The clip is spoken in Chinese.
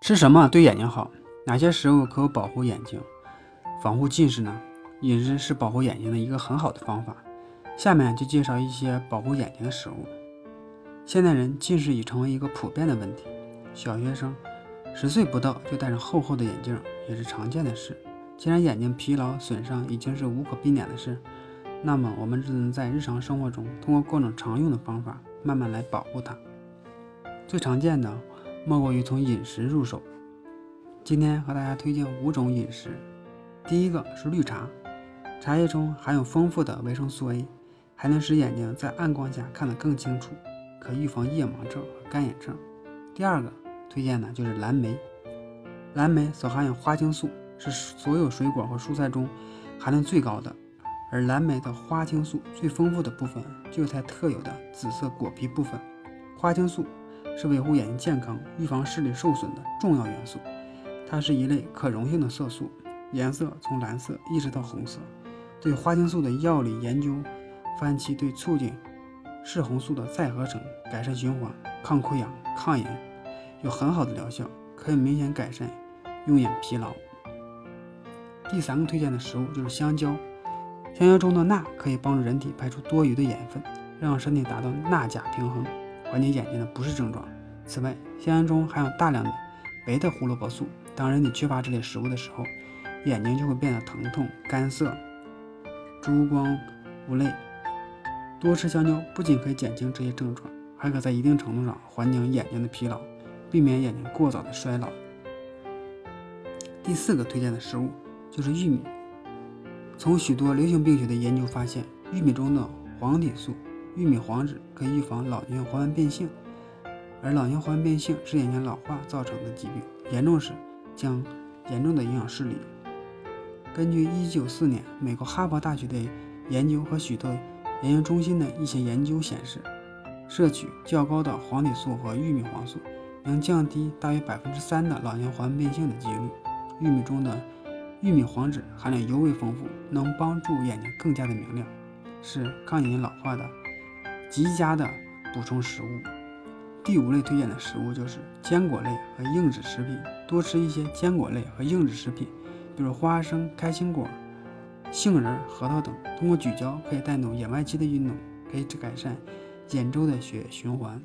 吃什么对眼睛好？哪些食物可保护眼睛、防护近视呢？饮食是保护眼睛的一个很好的方法。下面就介绍一些保护眼睛的食物。现代人近视已成为一个普遍的问题，小学生十岁不到就戴上厚厚的眼镜也是常见的事。既然眼睛疲劳损伤已经是无可避免的事，那么我们只能在日常生活中通过各种常用的方法慢慢来保护它。最常见的莫过于从饮食入手。今天和大家推荐五种饮食。第一个是绿茶，茶叶中含有丰富的维生素 A。还能使眼睛在暗光下看得更清楚，可预防夜盲症和干眼症。第二个推荐的就是蓝莓，蓝莓所含有花青素是所有水果和蔬菜中含量最高的，而蓝莓的花青素最丰富的部分就是它特有的紫色果皮部分。花青素是维护眼睛健康、预防视力受损的重要元素，它是一类可溶性的色素，颜色从蓝色一直到红色。对花青素的药理研究。发现其对促进视红素的再合成、改善循环、抗溃疡、抗炎有很好的疗效，可以明显改善用眼疲劳。第三个推荐的食物就是香蕉，香蕉中的钠可以帮助人体排出多余的盐分，让身体达到钠钾平衡，缓解眼睛的不适症状。此外，香蕉中含有大量的白的胡萝卜素，当人体缺乏这类食物的时候，眼睛就会变得疼痛、干涩、珠光无泪。多吃香蕉不仅可以减轻这些症状，还可在一定程度上缓解眼睛的疲劳，避免眼睛过早的衰老。第四个推荐的食物就是玉米。从许多流行病学的研究发现，玉米中的黄体素、玉米黄质可以预防老年黄斑变性，而老年黄斑变性是眼睛老化造成的疾病，严重时将严重的影响视力。根据1994年美国哈佛大学的研究和许多研究中心的一些研究显示，摄取较高的黄体素和玉米黄素能降低大约百分之三的老年黄斑变性的几率。玉米中的玉米黄质含量尤为丰富，能帮助眼睛更加的明亮，是抗眼睛老化的极佳的补充食物。第五类推荐的食物就是坚果类和硬质食品，多吃一些坚果类和硬质食品，比如花生、开心果。杏仁、核桃等，通过咀嚼可以带动眼外肌的运动，可以改善眼周的血液循环。